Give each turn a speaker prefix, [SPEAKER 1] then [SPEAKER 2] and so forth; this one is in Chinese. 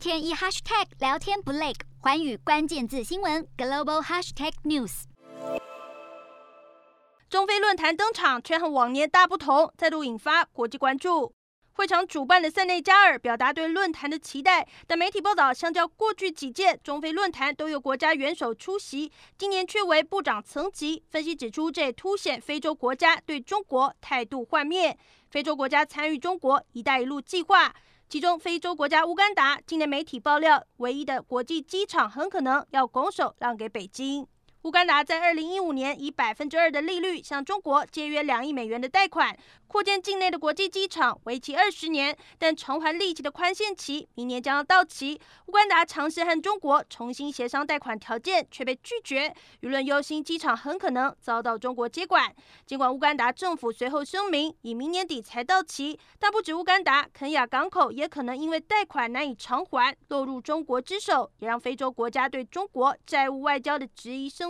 [SPEAKER 1] 天一 hashtag 聊天不累，寰宇关键字新闻 global hashtag news。
[SPEAKER 2] 中非论坛登场，却和往年大不同，再度引发国际关注。会场主办的塞内加尔表达对论坛的期待，但媒体报道，相较过去几届中非论坛都有国家元首出席，今年却为部长层级。分析指出，这凸显非洲国家对中国态度幻灭。非洲国家参与中国“一带一路”计划，其中非洲国家乌干达今年媒体爆料，唯一的国际机场很可能要拱手让给北京。乌干达在二零一五年以百分之二的利率向中国借约两亿美元的贷款，扩建境内的国际机场，为期二十年。但偿还利息的宽限期明年将要到期，乌干达尝试和中国重新协商贷款条件，却被拒绝。舆论忧心机场很可能遭到中国接管。尽管乌干达政府随后声明，以明年底才到期，但不止乌干达，肯亚港口也可能因为贷款难以偿还，落入中国之手，也让非洲国家对中国债务外交的质疑声。